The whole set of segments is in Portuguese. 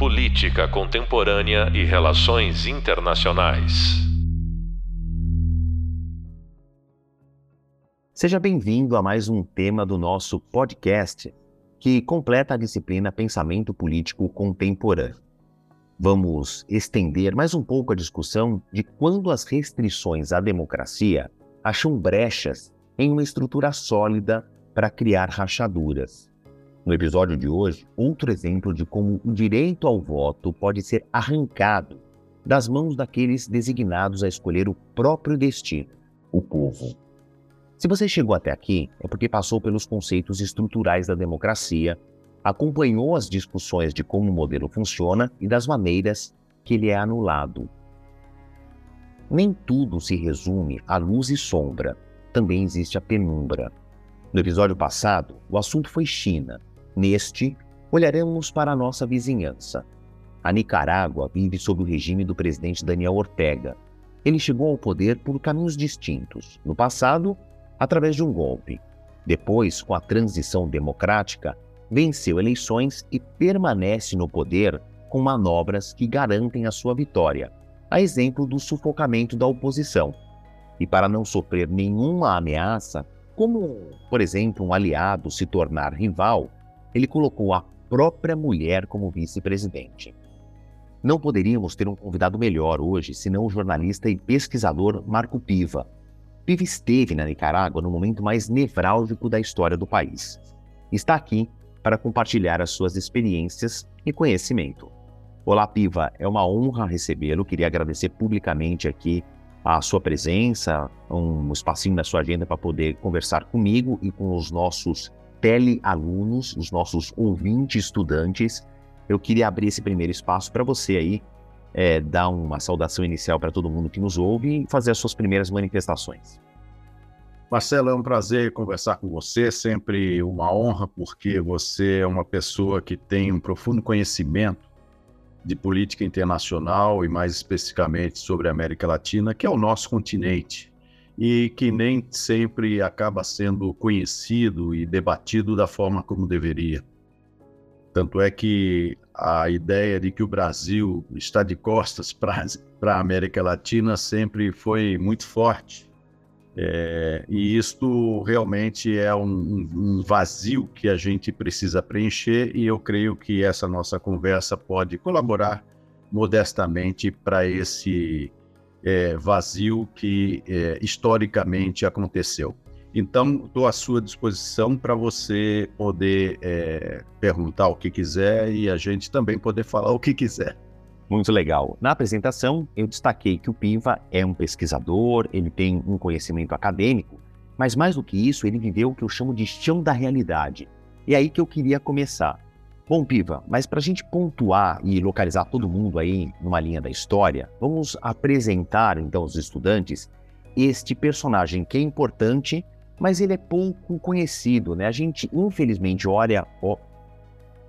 Política Contemporânea e Relações Internacionais. Seja bem-vindo a mais um tema do nosso podcast, que completa a disciplina Pensamento Político Contemporâneo. Vamos estender mais um pouco a discussão de quando as restrições à democracia acham brechas em uma estrutura sólida para criar rachaduras. No episódio de hoje, outro exemplo de como o direito ao voto pode ser arrancado das mãos daqueles designados a escolher o próprio destino, o povo. Se você chegou até aqui, é porque passou pelos conceitos estruturais da democracia, acompanhou as discussões de como o modelo funciona e das maneiras que ele é anulado. Nem tudo se resume a luz e sombra, também existe a penumbra. No episódio passado, o assunto foi China, Neste, olharemos para a nossa vizinhança. A Nicarágua vive sob o regime do presidente Daniel Ortega. Ele chegou ao poder por caminhos distintos. No passado, através de um golpe. Depois, com a transição democrática, venceu eleições e permanece no poder com manobras que garantem a sua vitória, a exemplo do sufocamento da oposição. E para não sofrer nenhuma ameaça, como, por exemplo, um aliado se tornar rival, ele colocou a própria mulher como vice-presidente. Não poderíamos ter um convidado melhor hoje senão o jornalista e pesquisador Marco Piva. Piva esteve na Nicarágua no momento mais nevrálgico da história do país. Está aqui para compartilhar as suas experiências e conhecimento. Olá, Piva, é uma honra recebê-lo. Queria agradecer publicamente aqui a sua presença, um espacinho na sua agenda para poder conversar comigo e com os nossos telealunos, os nossos ouvintes estudantes. Eu queria abrir esse primeiro espaço para você aí é, dar uma saudação inicial para todo mundo que nos ouve e fazer as suas primeiras manifestações. Marcelo, é um prazer conversar com você, sempre uma honra, porque você é uma pessoa que tem um profundo conhecimento de política internacional e, mais especificamente, sobre a América Latina, que é o nosso continente e que nem sempre acaba sendo conhecido e debatido da forma como deveria. Tanto é que a ideia de que o Brasil está de costas para a América Latina sempre foi muito forte. É, e isto realmente é um, um, vazio que a gente precisa preencher, e eu creio que essa nossa conversa pode colaborar modestamente para esse é, vazio que é, historicamente aconteceu. Então, estou à sua disposição para você poder é, perguntar o que quiser e a gente também poder falar o que quiser. Muito legal. Na apresentação, eu destaquei que o Piva é um pesquisador, ele tem um conhecimento acadêmico, mas mais do que isso, ele viveu o que eu chamo de chão da realidade. E é aí que eu queria começar. Bom, Piva, mas para a gente pontuar e localizar todo mundo aí numa linha da história, vamos apresentar então aos estudantes este personagem que é importante, mas ele é pouco conhecido, né? A gente infelizmente olha, ó,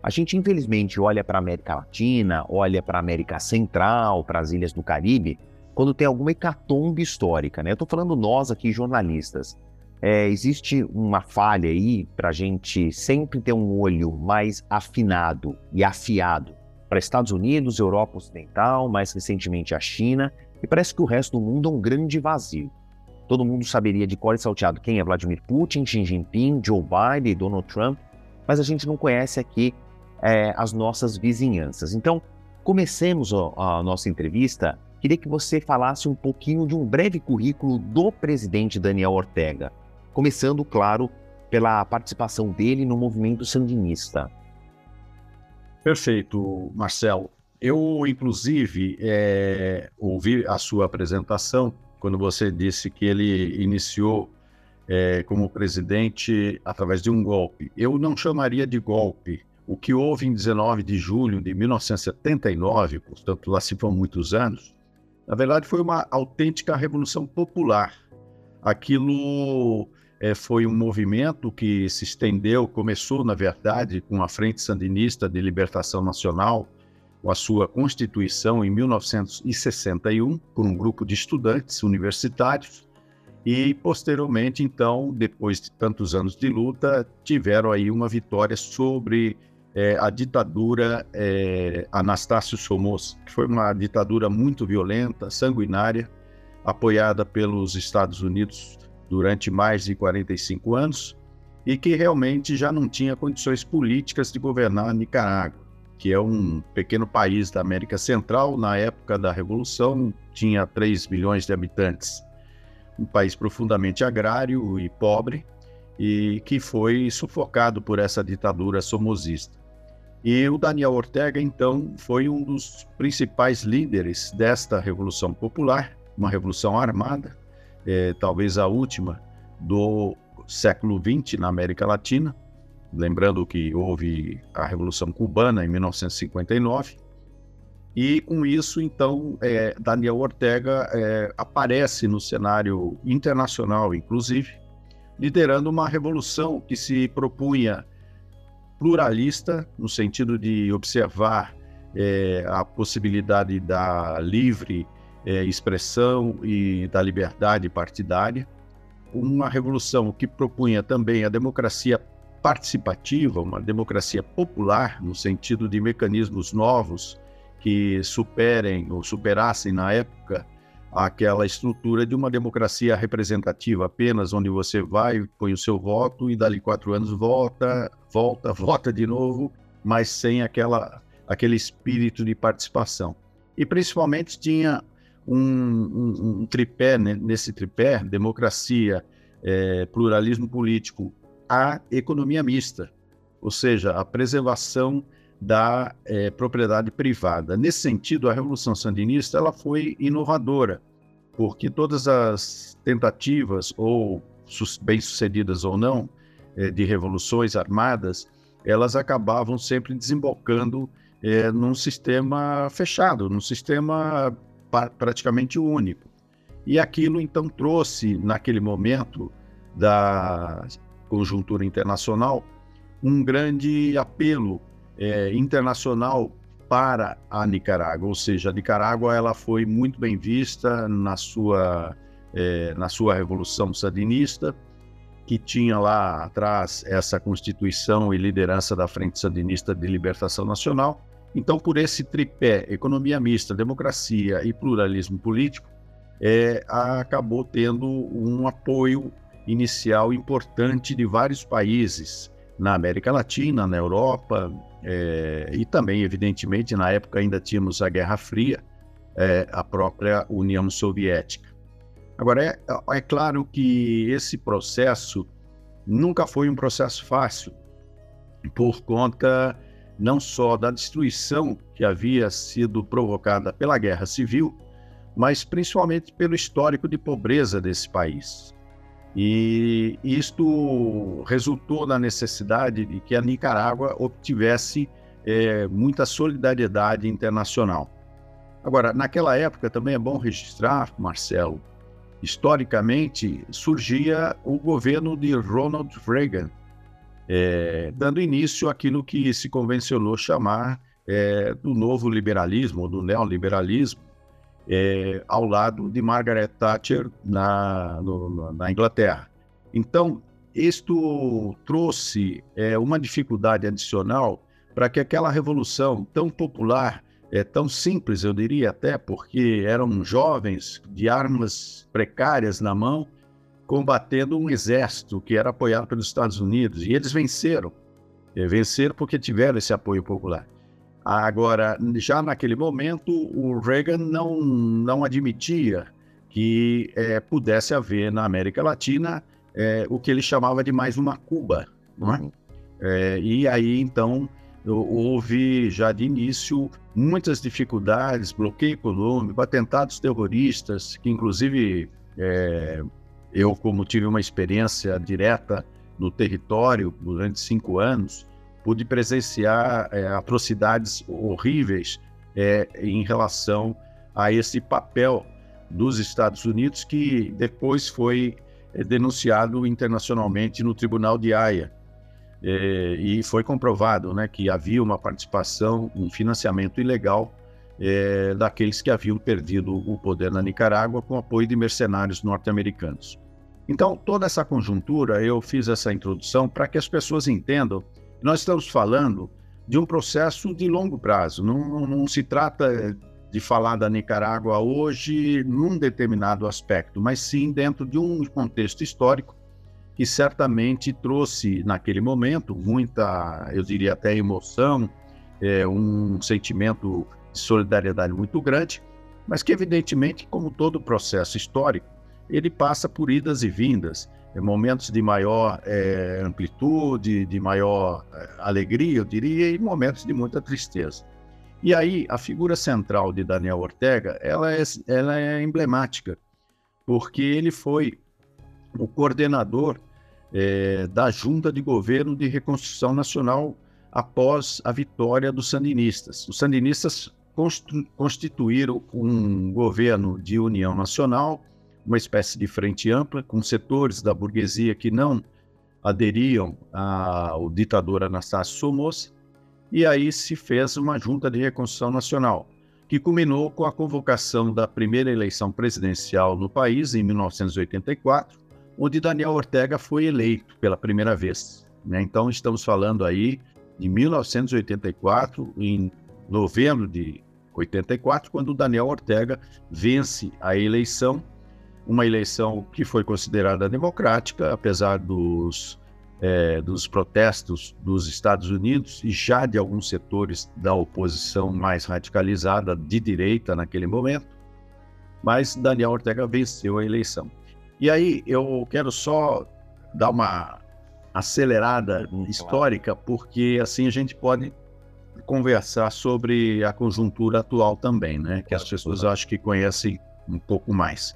a gente infelizmente olha para a América Latina, olha para a América Central, para as ilhas do Caribe, quando tem alguma hecatombe histórica, né? Eu estou falando nós aqui jornalistas, é, existe uma falha aí para a gente sempre ter um olho mais afinado e afiado para Estados Unidos, Europa Ocidental, mais recentemente a China, e parece que o resto do mundo é um grande vazio. Todo mundo saberia de cor e salteado quem é Vladimir Putin, Xi Jinping, Joe Biden, Donald Trump, mas a gente não conhece aqui é, as nossas vizinhanças. Então, comecemos a, a nossa entrevista. Queria que você falasse um pouquinho de um breve currículo do presidente Daniel Ortega começando, claro, pela participação dele no movimento sandinista. Perfeito, Marcelo. Eu, inclusive, é, ouvi a sua apresentação quando você disse que ele iniciou é, como presidente através de um golpe. Eu não chamaria de golpe. O que houve em 19 de julho de 1979, portanto, lá se vão muitos anos, na verdade foi uma autêntica revolução popular. Aquilo é, foi um movimento que se estendeu, começou, na verdade, com a Frente Sandinista de Libertação Nacional, com a sua constituição em 1961, por um grupo de estudantes universitários, e posteriormente, então, depois de tantos anos de luta, tiveram aí uma vitória sobre é, a ditadura é, Anastácio Somoza, que foi uma ditadura muito violenta, sanguinária, apoiada pelos Estados Unidos durante mais de 45 anos e que realmente já não tinha condições políticas de governar a Nicarágua, que é um pequeno país da América Central. Na época da Revolução, tinha 3 milhões de habitantes. Um país profundamente agrário e pobre, e que foi sufocado por essa ditadura somozista. E o Daniel Ortega, então, foi um dos principais líderes desta Revolução Popular, uma revolução armada, é, talvez a última do século XX na América Latina, lembrando que houve a Revolução Cubana em 1959, e com isso, então, é, Daniel Ortega é, aparece no cenário internacional, inclusive, liderando uma revolução que se propunha pluralista, no sentido de observar é, a possibilidade da livre é, expressão e da liberdade partidária. Uma revolução que propunha também a democracia participativa, uma democracia popular, no sentido de mecanismos novos que superem ou superassem na época aquela estrutura de uma democracia representativa apenas, onde você vai, põe o seu voto e dali quatro anos volta, volta, vota de novo, mas sem aquela, aquele espírito de participação. E principalmente tinha um, um, um tripé, né? nesse tripé, democracia, é, pluralismo político, a economia mista, ou seja, a preservação da é, propriedade privada. Nesse sentido, a Revolução Sandinista ela foi inovadora, porque todas as tentativas, ou bem-sucedidas ou não, é, de revoluções armadas, elas acabavam sempre desembocando é, num sistema fechado, num sistema praticamente único. E aquilo então trouxe, naquele momento da conjuntura internacional, um grande apelo é, internacional para a Nicarágua, ou seja, a Nicarágua ela foi muito bem vista na sua é, na sua revolução sandinista, que tinha lá atrás essa constituição e liderança da Frente Sandinista de Libertação Nacional, então, por esse tripé, economia mista, democracia e pluralismo político, é, acabou tendo um apoio inicial importante de vários países na América Latina, na Europa é, e também, evidentemente, na época ainda tínhamos a Guerra Fria, é, a própria União Soviética. Agora, é, é claro que esse processo nunca foi um processo fácil, por conta não só da destruição que havia sido provocada pela guerra civil, mas principalmente pelo histórico de pobreza desse país. E isto resultou na necessidade de que a Nicarágua obtivesse é, muita solidariedade internacional. Agora, naquela época também é bom registrar, Marcelo, historicamente surgia o governo de Ronald Reagan, é, dando início àquilo que se convencionou chamar é, do novo liberalismo, do neoliberalismo, é, ao lado de Margaret Thatcher na, no, na Inglaterra. Então, isto trouxe é, uma dificuldade adicional para que aquela revolução tão popular, é, tão simples, eu diria até, porque eram jovens de armas precárias na mão, combatendo um exército que era apoiado pelos Estados Unidos, e eles venceram. E venceram porque tiveram esse apoio popular. Agora, já naquele momento, o Reagan não, não admitia que é, pudesse haver na América Latina é, o que ele chamava de mais uma Cuba. É? É, e aí, então, houve já de início muitas dificuldades, bloqueio econômico, atentados terroristas, que inclusive é, eu, como tive uma experiência direta no território durante cinco anos, pude presenciar é, atrocidades horríveis é, em relação a esse papel dos Estados Unidos, que depois foi é, denunciado internacionalmente no Tribunal de Haia. É, e foi comprovado né, que havia uma participação, um financiamento ilegal é, daqueles que haviam perdido o poder na Nicarágua com apoio de mercenários norte-americanos. Então, toda essa conjuntura, eu fiz essa introdução para que as pessoas entendam que nós estamos falando de um processo de longo prazo. Não, não, se trata de falar da Nicarágua hoje num determinado aspecto, mas sim dentro de um contexto histórico que certamente trouxe naquele momento muita, eu diria até emoção, é, um sentimento de solidariedade muito grande, mas que evidentemente, como todo processo histórico, ele passa por idas e vindas, é, momentos de maior é, amplitude, de maior é, alegria, eu diria, e momentos de muita tristeza. E aí, a figura central de Daniel Ortega, ela é, ela é emblemática, porque ele foi o coordenador é, da Junta de Governo de Reconstrução Nacional após a vitória dos sandinistas. Os sandinistas constituíram um governo de união nacional, uma espécie de frente ampla, com setores da burguesia que não aderiam ao ditador Anastácio Somoza, e aí se fez uma junta de reconstrução nacional, que culminou com a convocação da primeira eleição presidencial no país, em 1984, onde Daniel Ortega foi eleito pela primeira vez. Né? Então, estamos falando aí de 1984, em novembro de 84, quando Daniel Ortega vence a eleição, uma eleição que foi considerada democrática, apesar dos é, dos protestos dos Estados Unidos e já de alguns setores da oposição mais radicalizada de direita naquele momento, mas Daniel Ortega venceu a eleição. E aí eu quero só dar uma acelerada histórica, porque assim a gente pode conversar sobre a conjuntura atual também, né? Que as pessoas acho que conhecem um pouco mais.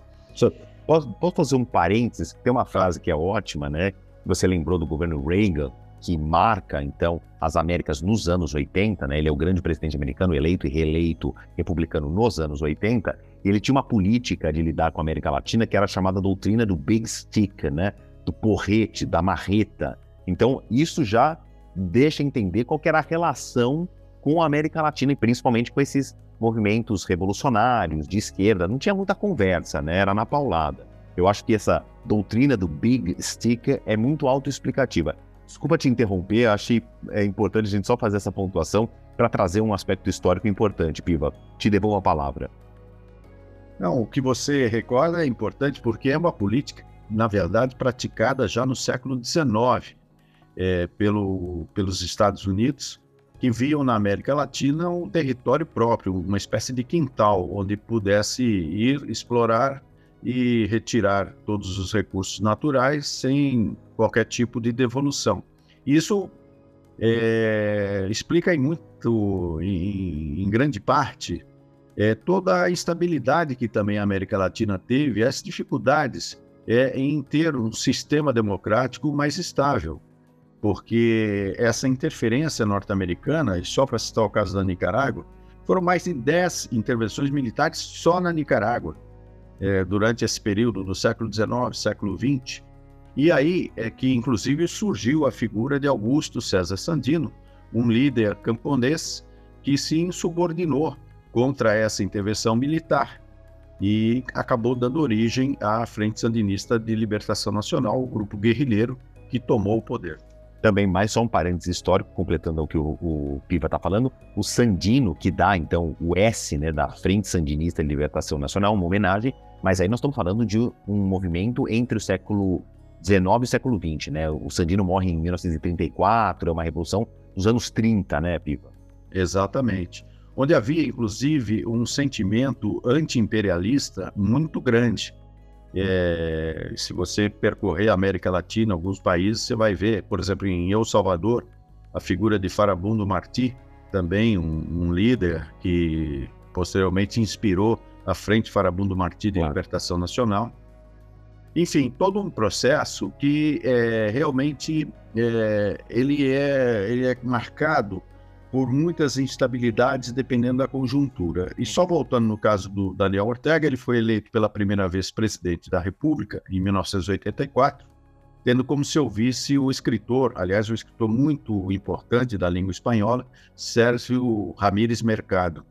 Posso, posso fazer um parênteses? Tem uma frase que é ótima, né? Você lembrou do governo Reagan, que marca, então, as Américas nos anos 80, né? Ele é o grande presidente americano, eleito e reeleito republicano nos anos 80. E ele tinha uma política de lidar com a América Latina que era chamada doutrina do Big Stick, né? Do porrete, da marreta. Então, isso já deixa entender qual era a relação com a América Latina e principalmente com esses movimentos revolucionários de esquerda. Não tinha muita conversa, né? Era na paulada. Eu acho que essa doutrina do Big Stick é muito autoexplicativa. Desculpa te interromper, achei é importante a gente só fazer essa pontuação para trazer um aspecto histórico importante, Piva. Te devolvo a palavra. Não, o que você recorda é importante porque é uma política, na verdade, praticada já no século XIX é, pelo, pelos Estados Unidos, que viam na América Latina um território próprio, uma espécie de quintal onde pudesse ir explorar e retirar todos os recursos naturais sem qualquer tipo de devolução. Isso é, explica em muito, em, em grande parte, é, toda a instabilidade que também a América Latina teve, as dificuldades é, em ter um sistema democrático mais estável, porque essa interferência norte-americana, e só para citar o caso da Nicarágua, foram mais de 10 intervenções militares só na Nicarágua é, durante esse período do século XIX, século XX. E aí é que, inclusive, surgiu a figura de Augusto César Sandino, um líder camponês que se insubordinou contra essa intervenção militar e acabou dando origem à Frente Sandinista de Libertação Nacional, o grupo guerrilheiro que tomou o poder. Também, mais só um parênteses histórico, completando o que o, o Piva está falando, o Sandino, que dá então o S né, da Frente Sandinista de Libertação Nacional, uma homenagem, mas aí nós estamos falando de um movimento entre o século XIX e o século XX, né? O Sandino morre em 1934, é uma revolução dos anos 30, né, Piva? Exatamente. Onde havia, inclusive, um sentimento anti-imperialista muito grande. É, se você percorrer a América Latina, alguns países, você vai ver, por exemplo, em El Salvador, a figura de Farabundo Martí, também um, um líder que posteriormente inspirou a Frente Farabundo Martí de claro. Libertação Nacional. Enfim, todo um processo que é, realmente é, ele, é, ele é marcado por muitas instabilidades dependendo da conjuntura. E só voltando no caso do Daniel Ortega, ele foi eleito pela primeira vez presidente da República em 1984, tendo como seu vice o escritor, aliás, um escritor muito importante da língua espanhola, Sérgio Ramírez Mercado,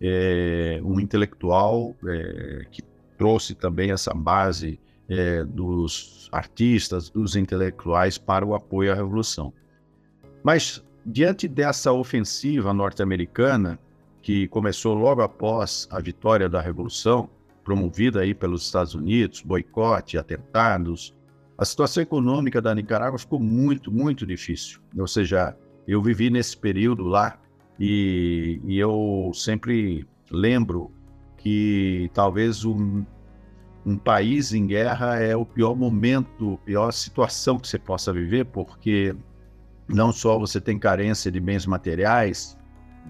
é, um intelectual é, que trouxe também essa base é, dos artistas, dos intelectuais para o apoio à revolução. Mas diante dessa ofensiva norte-americana, que começou logo após a vitória da Revolução, promovida aí pelos Estados Unidos, boicote, atentados, a situação econômica da Nicarágua ficou muito, muito difícil. Ou seja, eu vivi nesse período lá e, e eu sempre lembro que talvez um, um país em guerra é o pior momento, pior situação que você possa viver, porque não só você tem carência de bens materiais,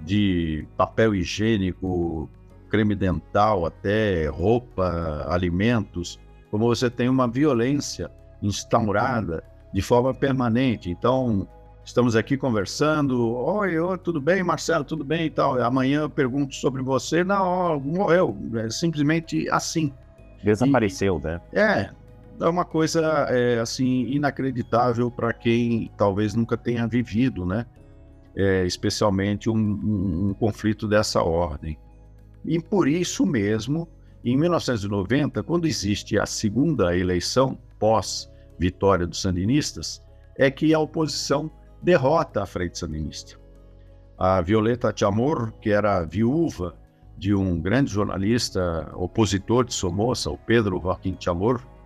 de papel higiênico, creme dental, até roupa, alimentos, como você tem uma violência instaurada de forma permanente. Então, estamos aqui conversando, oi, oi, tudo bem, Marcelo, tudo bem e tal. Amanhã eu pergunto sobre você, não, morreu, é simplesmente assim. Desapareceu, e, né? É, é uma coisa é, assim inacreditável para quem talvez nunca tenha vivido, né? É, especialmente um, um, um, conflito dessa ordem. E por isso mesmo, em 1990, quando existe a segunda eleição pós vitória dos sandinistas, é que a oposição derrota a frente sandinista. A Violeta Chamorro, que era viúva de um grande jornalista opositor de Somoza, o Pedro Joaquim Chamorro,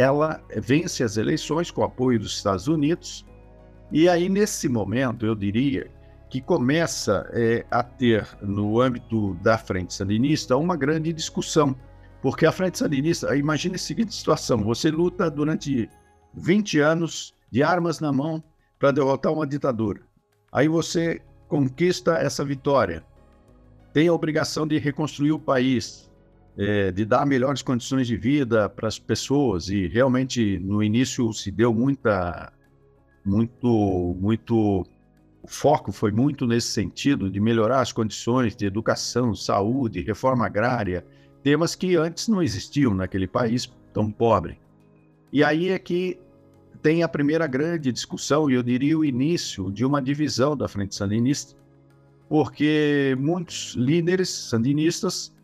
ela vence as eleições com o apoio dos Estados Unidos. E aí, nesse momento, eu diria que começa é, a ter, no âmbito da Frente Sandinista, uma grande discussão. Porque a Frente Sandinista, imagine a seguinte situação: você luta durante 20 anos de armas na mão para derrotar uma ditadura. Aí você conquista essa vitória, tem a obrigação de reconstruir o país, é, de dar melhores condições de vida para as pessoas e realmente no início se deu muita muito muito o foco foi muito nesse sentido de melhorar as condições de educação, saúde, reforma agrária, temas que antes não existiam naquele país tão pobre. E aí é que tem a primeira grande discussão, e eu diria o início de uma divisão da Frente Sandinista, porque muitos líderes sandinistas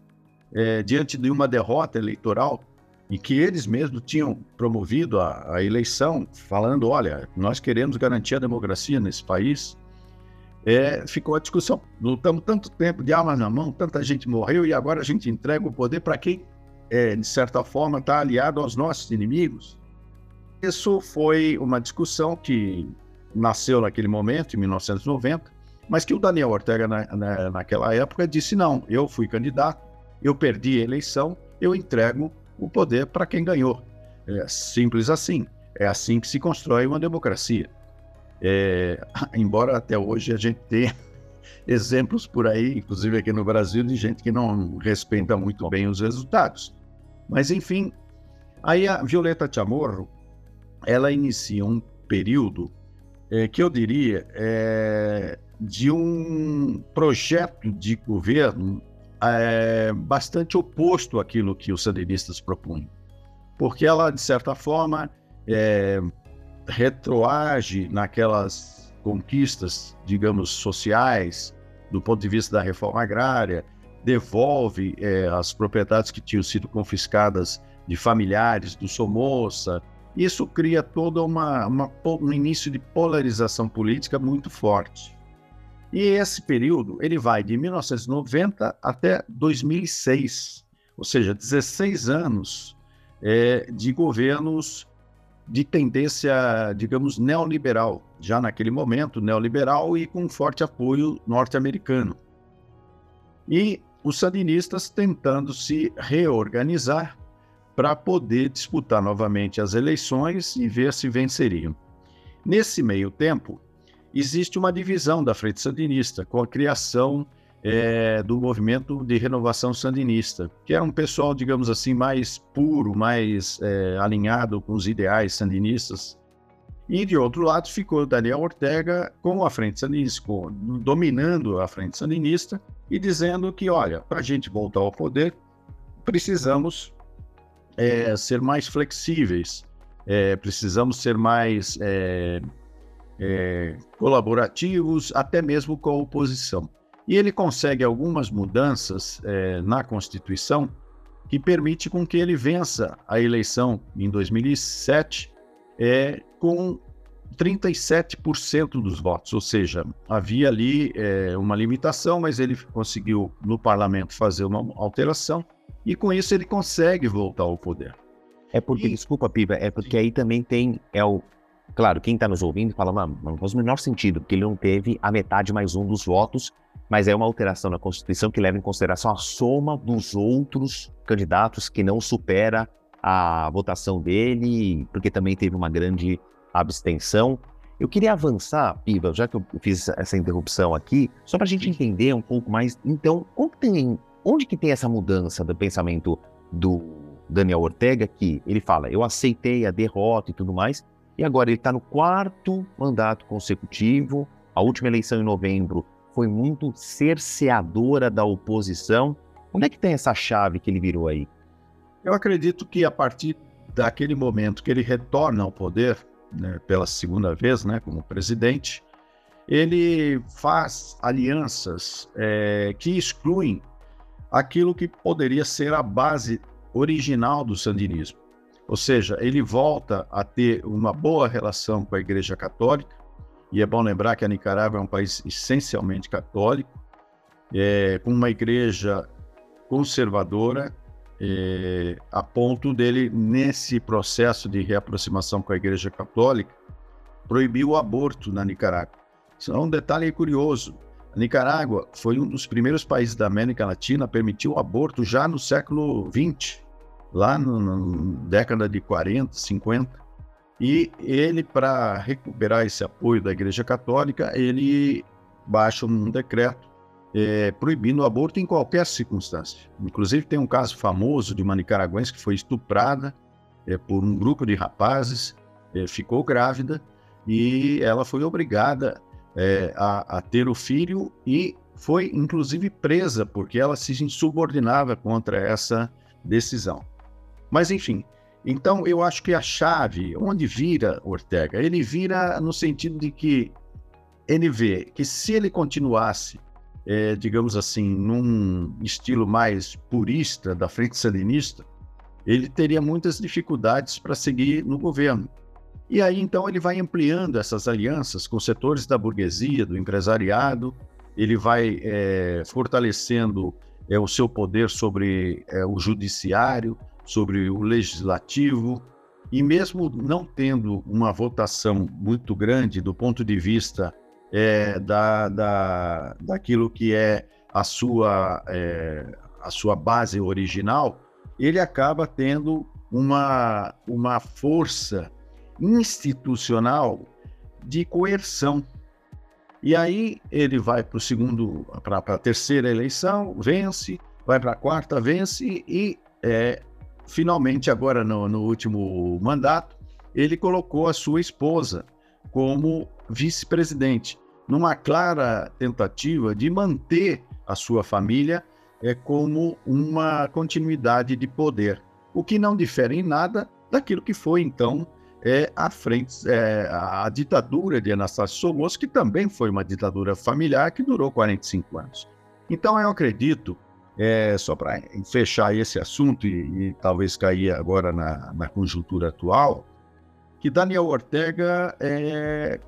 é, diante de uma derrota eleitoral e que eles mesmos tinham promovido a, a, eleição, falando: olha, nós queremos garantir a democracia nesse país. É, ficou a discussão. Lutamos tanto tempo de armas na mão, tanta gente morreu e agora a gente entrega o poder para quem, é, de certa forma, está aliado aos nossos inimigos. Isso foi uma discussão que nasceu naquele momento, em 1990, mas que o Daniel Ortega, na, na, naquela época, disse: não, eu fui candidato, eu perdi a eleição, eu entrego o poder para quem ganhou. É simples assim. É assim que se constrói uma democracia. É, embora até hoje a gente tenha exemplos por aí, inclusive aqui no Brasil, de gente que não respeita muito bem os resultados. Mas, enfim, aí a Violeta Chamorro, ela inicia um período é, que eu diria é, de um projeto de governo é, bastante oposto àquilo que os sandinistas propunham, porque ela, de certa forma, é, retroage naquelas conquistas, digamos, sociais, do ponto de vista da reforma agrária, devolve é, as propriedades que tinham sido confiscadas de familiares do Somoza. Isso cria todo uma, uma, um início de polarização política muito forte. E esse período ele vai de 1990 até 2006, ou seja, 16 anos é, de governos de tendência, digamos, neoliberal, já naquele momento neoliberal e com forte apoio norte-americano. E os sandinistas tentando se reorganizar para poder disputar novamente as eleições e ver se venceriam. Nesse meio tempo, existe uma divisão da Frente Sandinista, com a criação é, do movimento de renovação sandinista, que era um pessoal, digamos assim, mais puro, mais é, alinhado com os ideais sandinistas. E de outro lado ficou Daniel Ortega com a Frente Sandinista, dominando a Frente Sandinista e dizendo que, olha, para a gente voltar ao poder, precisamos é, ser mais flexíveis, é, precisamos ser mais é, colaborativos, até mesmo com a oposição. E ele consegue algumas mudanças é, na Constituição que permite com que ele vença a eleição em 2007 é, com 37% dos votos, ou seja, havia ali é, uma limitação, mas ele conseguiu no parlamento fazer uma alteração e com isso ele consegue voltar ao poder. É porque, e... desculpa, Piva, é porque aí também tem, é o, claro, quem está nos ouvindo fala, mano, não faz o menor sentido, porque ele não teve a metade mais um dos votos, mas é uma alteração na Constituição que leva em consideração a soma dos outros candidatos que não supera a votação dele, porque também teve uma grande abstenção. Eu queria avançar, Piva, já que eu fiz essa interrupção aqui, só para a gente entender um pouco mais. Então, tem, onde que tem essa mudança do pensamento do Daniel Ortega, que ele fala, eu aceitei a derrota e tudo mais, e agora ele está no quarto mandato consecutivo, a última eleição em novembro foi muito cerceadora da oposição. Onde é que tem essa chave que ele virou aí? Eu acredito que a partir daquele momento que ele retorna ao poder, né, pela segunda vez, né, como presidente, ele faz alianças é, que excluem aquilo que poderia ser a base original do sandinismo. Ou seja, ele volta a ter uma boa relação com a Igreja Católica, e é bom lembrar que a Nicarágua é um país essencialmente católico, é, com uma igreja conservadora, é, a ponto dele, nesse processo de reaproximação com a Igreja Católica, proibir o aborto na Nicarágua. Isso é um detalhe curioso. A Nicarágua foi um dos primeiros países da América Latina a permitir o aborto já no século XX, lá na década de 40, 50. E ele, para recuperar esse apoio da Igreja Católica, ele baixa um decreto é, proibindo o aborto em qualquer circunstância. Inclusive, tem um caso famoso de uma nicaragüense que foi estuprada é, por um grupo de rapazes, é, ficou grávida e ela foi obrigada é, a, a ter o filho e foi, inclusive, presa porque ela se insubordinava contra essa decisão. Mas, enfim, então eu acho que a chave, onde vira Ortega, ele vira no sentido de que ele vê que se ele continuasse é, digamos assim, num estilo mais purista da frente salinista, ele teria muitas dificuldades para seguir no governo. E aí então ele vai ampliando essas alianças com setores da burguesia, do empresariado, ele vai é, fortalecendo é, o seu poder sobre é, o judiciário, sobre o legislativo, e mesmo não tendo uma votação muito grande do ponto de vista é, da, da, daquilo que é a sua, é, a sua base original, ele acaba tendo uma, uma força institucional de coerção. E aí ele vai para o segundo, para a terceira eleição, vence, vai para a quarta, vence e é, finalmente agora no, no último mandato ele colocou a sua esposa como vice-presidente, numa clara tentativa de manter a sua família é, como uma continuidade de poder, o que não difere em nada daquilo que foi então é, a frente é, a ditadura de Anastácio Somoza, que também foi uma ditadura familiar que durou 45 anos. Então eu acredito, é, só para fechar esse assunto e, e, talvez cair agora na, na conjuntura atual, que Daniel Ortega é,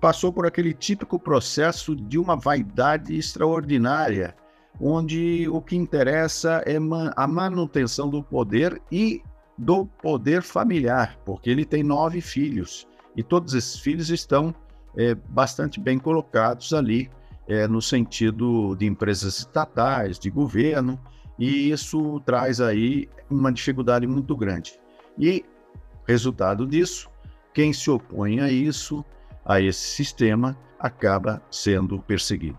passou por aquele típico processo de uma vaidade extraordinária, onde o que interessa é a manutenção do poder e do poder familiar, porque ele tem nove filhos e todos esses filhos estão é, bastante bem colocados ali é, no sentido de empresas estatais, de governo, e isso traz aí uma dificuldade muito grande. E Resultado disso, quem se opõe a isso, a esse sistema, acaba sendo perseguido.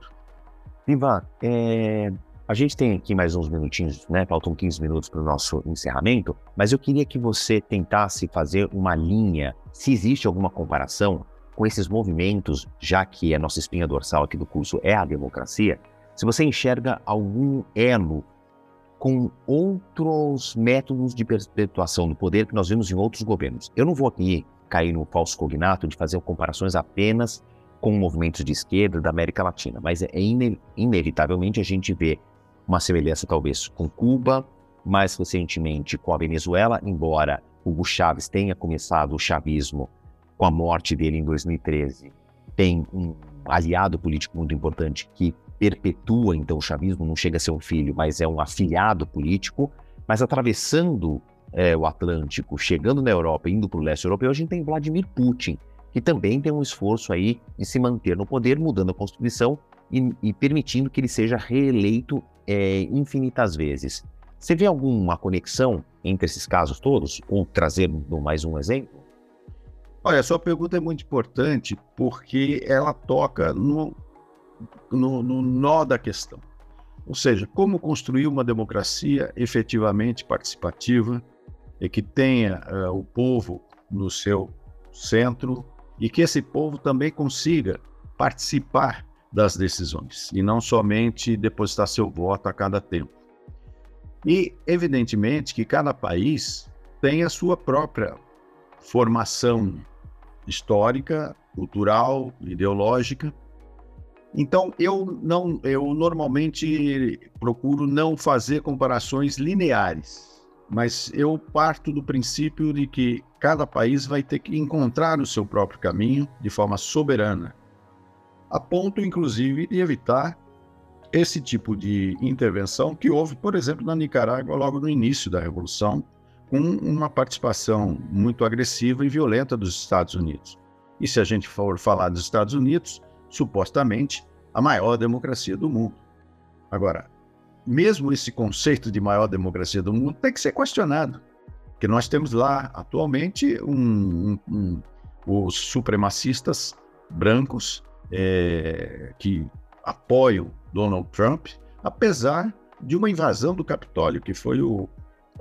Ivan, é, a gente tem aqui mais uns minutinhos, né? Faltam 15 minutos para o nosso encerramento, mas eu queria que você tentasse fazer uma linha, se existe alguma comparação com esses movimentos, já que a nossa espinha dorsal aqui do curso é a democracia, se você enxerga algum elo com outros métodos de perpetuação do poder que nós vimos em outros governos. Eu não vou aqui cair no falso cognato de fazer comparações apenas com movimentos de esquerda da América Latina, mas é ine inevitavelmente a gente vê uma semelhança talvez com Cuba, mais recentemente com a Venezuela, embora Hugo Chávez tenha começado o chavismo com a morte dele em 2013, tem um aliado político muito importante que perpetua então o chavismo, não chega a ser um filho, mas é um afiliado político, mas atravessando é, o Atlântico, chegando na Europa, indo para o leste europeu, a gente tem Vladimir Putin, que também tem um esforço aí de se manter no poder, mudando a Constituição e, e permitindo que ele seja reeleito é, infinitas vezes. Você vê alguma conexão entre esses casos todos? Ou trazer mais um exemplo? Olha, sua pergunta é muito importante porque ela toca no, no, no nó da questão. Ou seja, como construir uma democracia efetivamente participativa e que tenha uh, o povo no seu centro e que esse povo também consiga participar das decisões e não somente depositar seu voto a cada tempo. E, evidentemente, que cada país tem a sua própria formação histórica, cultural, ideológica. Então, eu não, eu normalmente procuro não fazer comparações lineares, mas eu parto do princípio de que cada país vai ter que encontrar o seu próprio caminho de forma soberana a ponto, inclusive, de evitar esse tipo de intervenção que houve, por exemplo, na Nicarágua logo no início da Revolução, com uma participação muito agressiva e violenta dos Estados Unidos. E se a gente for falar dos Estados Unidos, supostamente a maior democracia do mundo. Agora, mesmo esse conceito de maior democracia do mundo tem que ser questionado, porque nós temos lá atualmente um, um, um, os supremacistas brancos é, que apoiam Donald Trump, apesar de uma invasão do Capitólio, que foi o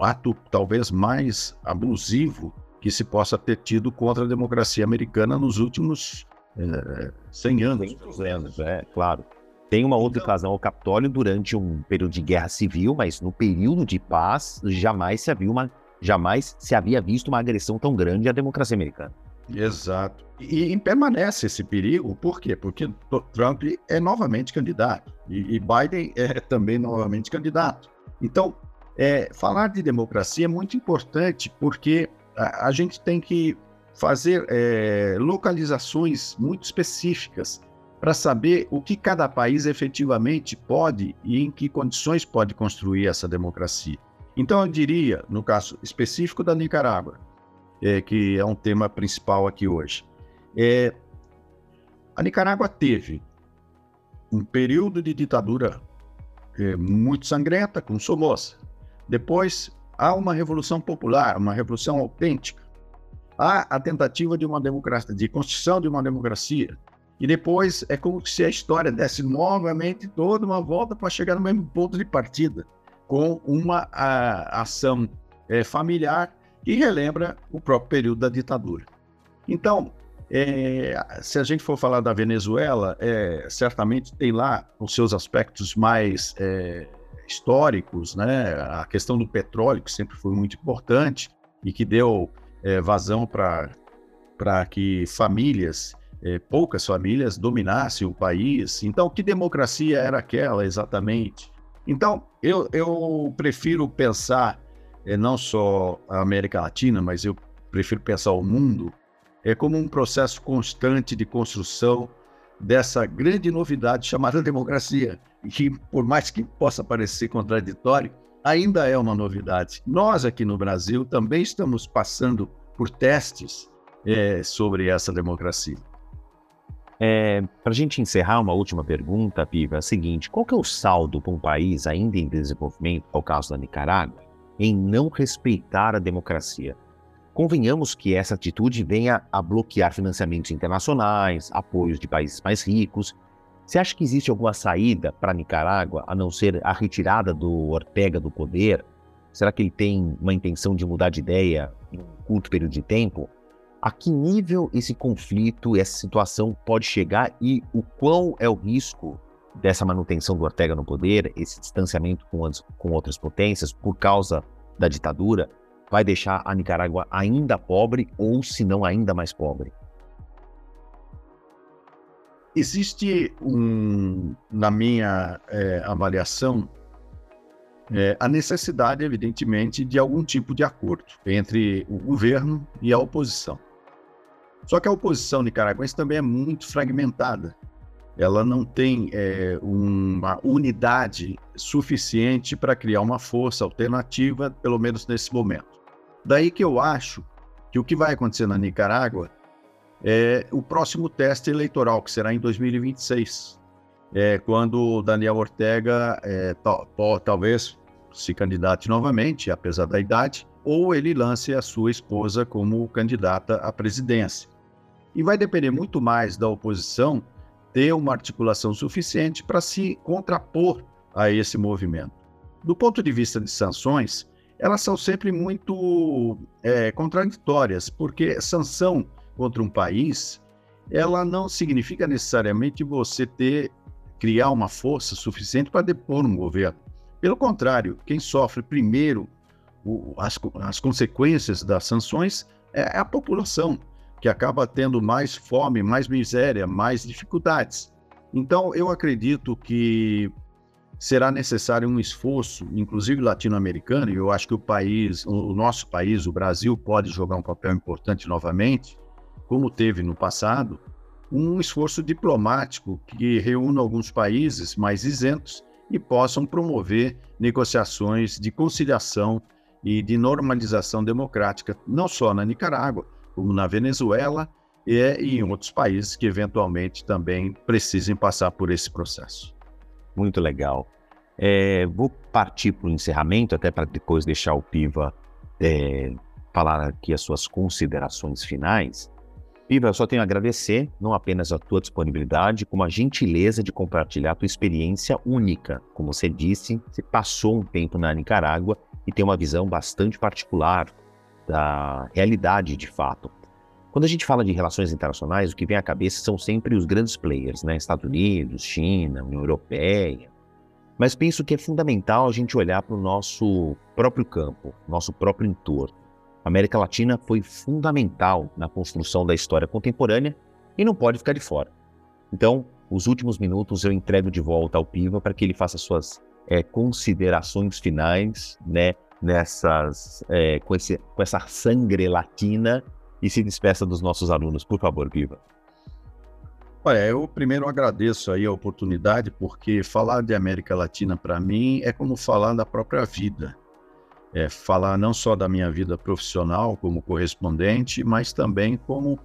ato talvez mais abusivo que se possa ter tido contra a democracia americana nos últimos é, 100 anos. 100 anos, é, claro. Tem uma outra então, invasão ao Capitólio durante um período de guerra civil, mas no período de paz jamais se havia uma jamais se havia visto uma agressão tão grande à democracia americana. Exato. E, e, permanece esse perigo, por quê? Porque Trump é novamente candidato e, e Biden é também novamente candidato. Então, é, falar de democracia é muito importante porque a, a gente tem que fazer é, localizações muito específicas para saber o que cada país efetivamente pode e em que condições pode construir essa democracia. Então, eu diria, no caso específico da Nicarágua, é, que é um tema principal aqui hoje. É, a Nicarágua teve um período de ditadura é, muito sangrenta, com Somoza. Depois, há uma revolução popular, uma revolução autêntica. Há a tentativa de uma democracia, de construção de uma democracia. E depois é como se a história desse novamente toda uma volta para chegar no mesmo ponto de partida, com uma a, ação é, familiar e relembra o próprio período da ditadura. Então, é, se a gente for falar da Venezuela, é, certamente tem lá os seus aspectos mais é, históricos, né? A questão do petróleo, que sempre foi muito importante e que deu é, vazão para que famílias, é, poucas famílias, dominassem o país. Então, que democracia era aquela exatamente? Então, eu, eu prefiro pensar é, não só a América Latina, mas eu prefiro pensar o mundo, é como um processo constante de construção dessa grande novidade chamada democracia, que por mais que possa parecer contraditório, ainda é uma novidade. Nós aqui no Brasil também estamos passando por testes é, sobre essa democracia. É, para a gente encerrar, uma última pergunta, Piva, é a seguinte: qual que é o saldo para um país ainda em desenvolvimento, ao caso da Nicarágua, em não respeitar a democracia. Convenhamos que essa atitude venha a bloquear financiamentos internacionais, apoios de países mais ricos. Você acha que existe alguma saída para Nicarágua a não ser a retirada do Ortega do poder? Será que ele tem uma intenção de mudar de ideia em um curto período de tempo? A que nível esse conflito, essa situação pode chegar e o quão é o risco dessa manutenção do Ortega no poder, esse distanciamento com, as, com outras potências por causa da ditadura, vai deixar a Nicarágua ainda pobre ou, se não, ainda mais pobre? Existe, um, na minha é, avaliação, é, a necessidade, evidentemente, de algum tipo de acordo entre o governo e a oposição. Só que a oposição nicaragüense também é muito fragmentada. Ela não tem é, uma unidade suficiente para criar uma força alternativa, pelo menos nesse momento. Daí que eu acho que o que vai acontecer na Nicarágua é o próximo teste eleitoral, que será em 2026, é, quando Daniel Ortega é, tal, talvez se candidate novamente, apesar da idade, ou ele lance a sua esposa como candidata à presidência. E vai depender muito mais da oposição ter uma articulação suficiente para se contrapor a esse movimento. Do ponto de vista de sanções, elas são sempre muito é, contraditórias, porque sanção contra um país, ela não significa necessariamente você ter criar uma força suficiente para depor um governo. Pelo contrário, quem sofre primeiro o, as, as consequências das sanções é a população, que acaba tendo mais fome, mais miséria, mais dificuldades. Então, eu acredito que será necessário um esforço, inclusive latino-americano, e eu acho que o país, o nosso país, o Brasil, pode jogar um papel importante novamente, como teve no passado, um esforço diplomático que reúna alguns países mais isentos e possam promover negociações de conciliação e de normalização democrática, não só na Nicarágua, como na Venezuela e em outros países que eventualmente também precisem passar por esse processo. Muito legal. É, vou partir para o encerramento, até para depois deixar o Piva é, falar aqui as suas considerações finais. Piva, eu só tenho a agradecer não apenas a tua disponibilidade, como a gentileza de compartilhar a tua experiência única. Como você disse, você passou um tempo na Nicarágua e tem uma visão bastante particular da realidade de fato. Quando a gente fala de relações internacionais, o que vem à cabeça são sempre os grandes players, né? Estados Unidos, China, União Europeia. Mas penso que é fundamental a gente olhar para o nosso próprio campo, nosso próprio entorno. A América Latina foi fundamental na construção da história contemporânea e não pode ficar de fora. Então, os últimos minutos eu entrego de volta ao Piva para que ele faça suas é, considerações finais, né, nessas, é, com, esse, com essa sangre latina e se despeça dos nossos alunos, por favor, Piva. Olha, eu primeiro agradeço aí a oportunidade, porque falar de América Latina para mim é como falar da própria vida é, falar não só da minha vida profissional como correspondente, mas também como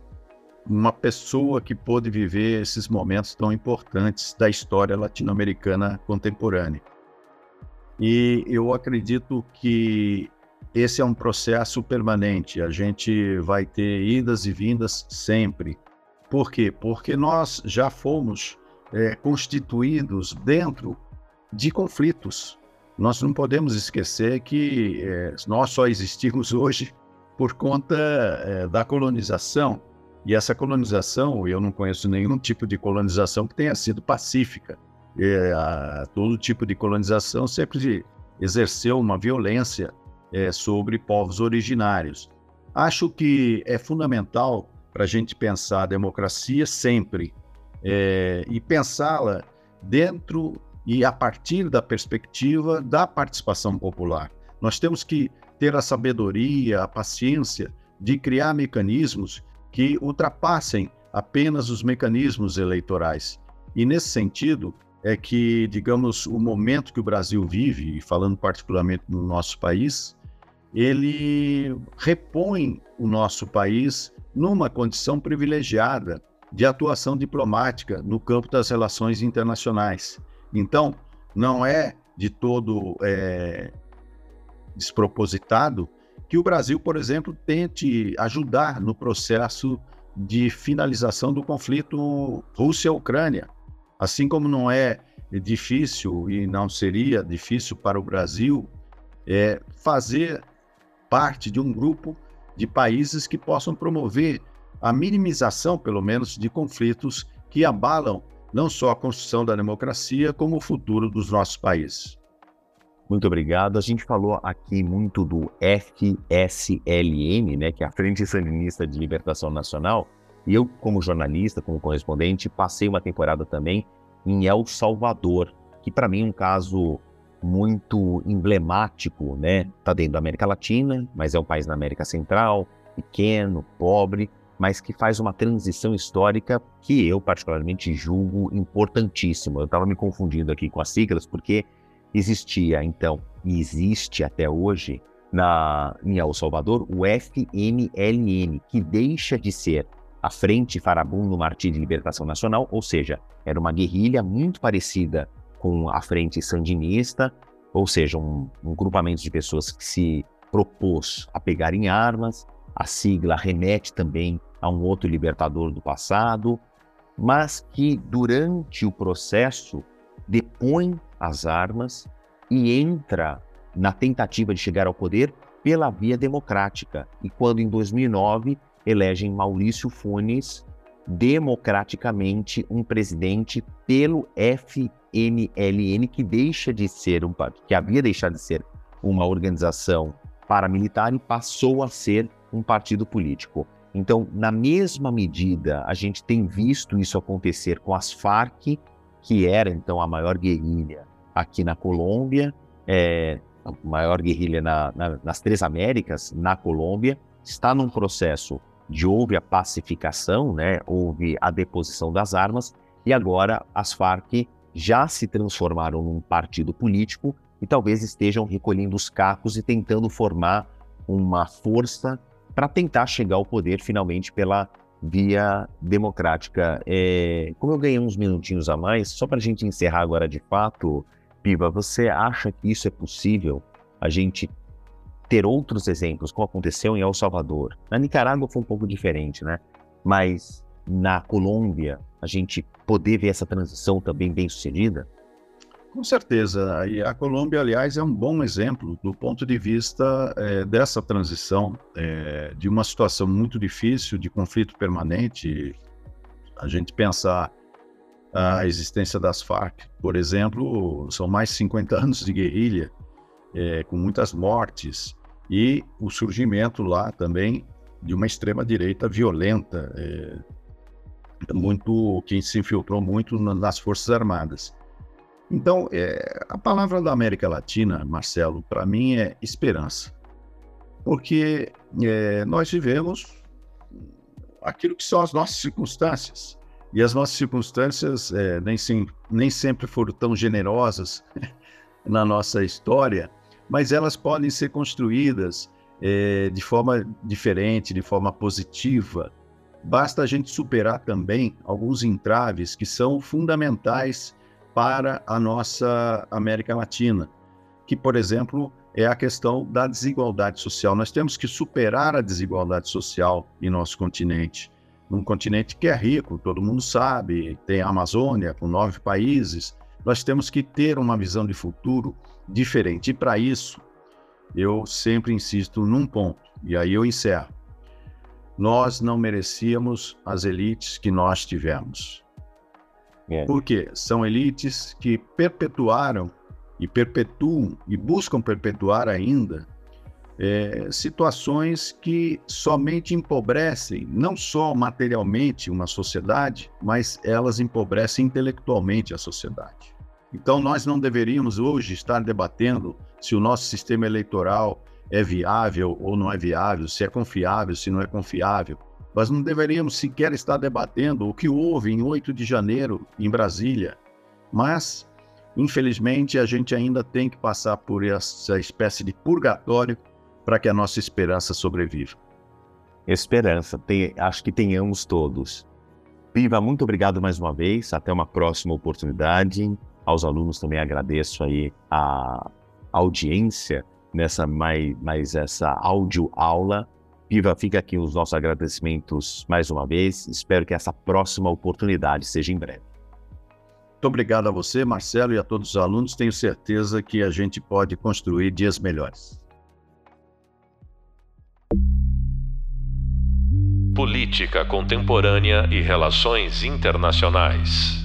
uma pessoa que pôde viver esses momentos tão importantes da história latino-americana contemporânea. E eu acredito que esse é um processo permanente. A gente vai ter idas e vindas sempre. Por quê? Porque nós já fomos é, constituídos dentro de conflitos nós não podemos esquecer que é, nós só existimos hoje por conta é, da colonização. E essa colonização, eu não conheço nenhum tipo de colonização que tenha sido pacífica. É, a, todo tipo de colonização sempre exerceu uma violência é, sobre povos originários. Acho que é fundamental para a gente pensar a democracia sempre é, e pensá-la dentro e a partir da perspectiva da participação popular. Nós temos que ter a sabedoria, a paciência de criar mecanismos que ultrapassem apenas os mecanismos eleitorais. E nesse sentido é que, digamos, o momento que o Brasil vive, e falando particularmente no nosso país, ele repõe o nosso país numa condição privilegiada de atuação diplomática no campo das relações internacionais. Então, não é de todo é, despropositado que o Brasil, por exemplo, tente ajudar no processo de finalização do conflito Rússia-Ucrânia. Assim como não é difícil e não seria difícil para o Brasil é, fazer parte de um grupo de países que possam promover a minimização, pelo menos, de conflitos que abalam não só a construção da democracia, como o futuro dos nossos países. Muito obrigado. A gente falou aqui muito do FSLN, né, que é a Frente Sandinista de Libertação Nacional, e eu, como jornalista, como correspondente, passei uma temporada também em El Salvador, que para mim é um caso muito emblemático, né? Tá dentro da América Latina, mas é um país na América Central, pequeno, pobre, mas que faz uma transição histórica que eu particularmente julgo importantíssima. Eu estava me confundindo aqui com as siglas porque existia então e existe até hoje na, em El Salvador o FMLN, que deixa de ser a Frente Farabundo Martí de Libertação Nacional, ou seja, era uma guerrilha muito parecida com a Frente Sandinista, ou seja, um, um grupamento de pessoas que se propôs a pegarem armas. A sigla remete também a um outro libertador do passado, mas que durante o processo depõe as armas e entra na tentativa de chegar ao poder pela via democrática. E quando em 2009 elegem Maurício Funes democraticamente um presidente pelo FMLN que deixa de ser um que havia deixado de ser uma organização paramilitar e passou a ser um partido político. Então, na mesma medida, a gente tem visto isso acontecer com as Farc, que era então a maior guerrilha aqui na Colômbia, é, a maior guerrilha na, na, nas três Américas, na Colômbia, está num processo de houve a pacificação, né, houve a deposição das armas, e agora as Farc já se transformaram num partido político e talvez estejam recolhendo os cacos e tentando formar uma força para tentar chegar ao poder finalmente pela via democrática. É, como eu ganhei uns minutinhos a mais, só para a gente encerrar agora de fato, Piva, você acha que isso é possível? A gente ter outros exemplos, como aconteceu em El Salvador. Na Nicarágua foi um pouco diferente, né? Mas na Colômbia, a gente poder ver essa transição também bem sucedida? Com certeza. E a Colômbia, aliás, é um bom exemplo do ponto de vista é, dessa transição, é, de uma situação muito difícil, de conflito permanente. A gente pensar a existência das Farc, por exemplo, são mais de 50 anos de guerrilha, é, com muitas mortes, e o surgimento lá também de uma extrema-direita violenta, muito que se infiltrou muito nas Forças Armadas. Então, é, a palavra da América Latina, Marcelo, para mim é esperança. Porque é, nós vivemos aquilo que são as nossas circunstâncias. E as nossas circunstâncias é, nem, sim, nem sempre foram tão generosas na nossa história, mas elas podem ser construídas é, de forma diferente, de forma positiva. Basta a gente superar também alguns entraves que são fundamentais para a nossa América Latina, que, por exemplo, é a questão da desigualdade social. Nós temos que superar a desigualdade social em nosso continente. Num continente que é rico, todo mundo sabe, tem a Amazônia com nove países. Nós temos que ter uma visão de futuro diferente. E para isso, eu sempre insisto num ponto, e aí eu encerro. Nós não merecíamos as elites que nós tivemos. É. Porque são elites que perpetuaram e perpetuam e buscam perpetuar ainda é, situações que somente empobrecem, não só materialmente uma sociedade, mas elas empobrecem intelectualmente a sociedade. Então, nós não deveríamos hoje estar debatendo se o nosso sistema eleitoral é viável ou não é viável, se é confiável, se não é confiável. Nós não deveríamos sequer estar debatendo o que houve em 8 de janeiro em Brasília, mas, infelizmente, a gente ainda tem que passar por essa espécie de purgatório para que a nossa esperança sobreviva. Esperança, tem, acho que tenhamos todos. Piva, muito obrigado mais uma vez. Até uma próxima oportunidade. Aos alunos também agradeço aí a audiência nessa mais, mais essa áudio aula Piva, fica aqui os nossos agradecimentos mais uma vez. Espero que essa próxima oportunidade seja em breve. Muito obrigado a você, Marcelo, e a todos os alunos. Tenho certeza que a gente pode construir dias melhores. Política Contemporânea e Relações Internacionais.